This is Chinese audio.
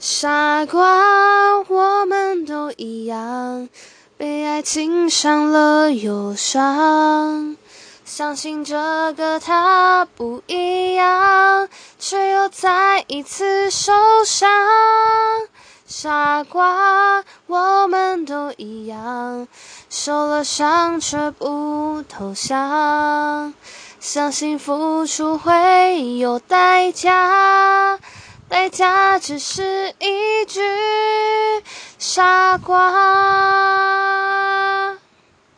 傻瓜，我们都一样，被爱情伤了忧伤。相信这个他不一样，却又再一次受伤。傻瓜，我们都一样，受了伤却不投降。相信付出会有代价，他只是一句傻瓜。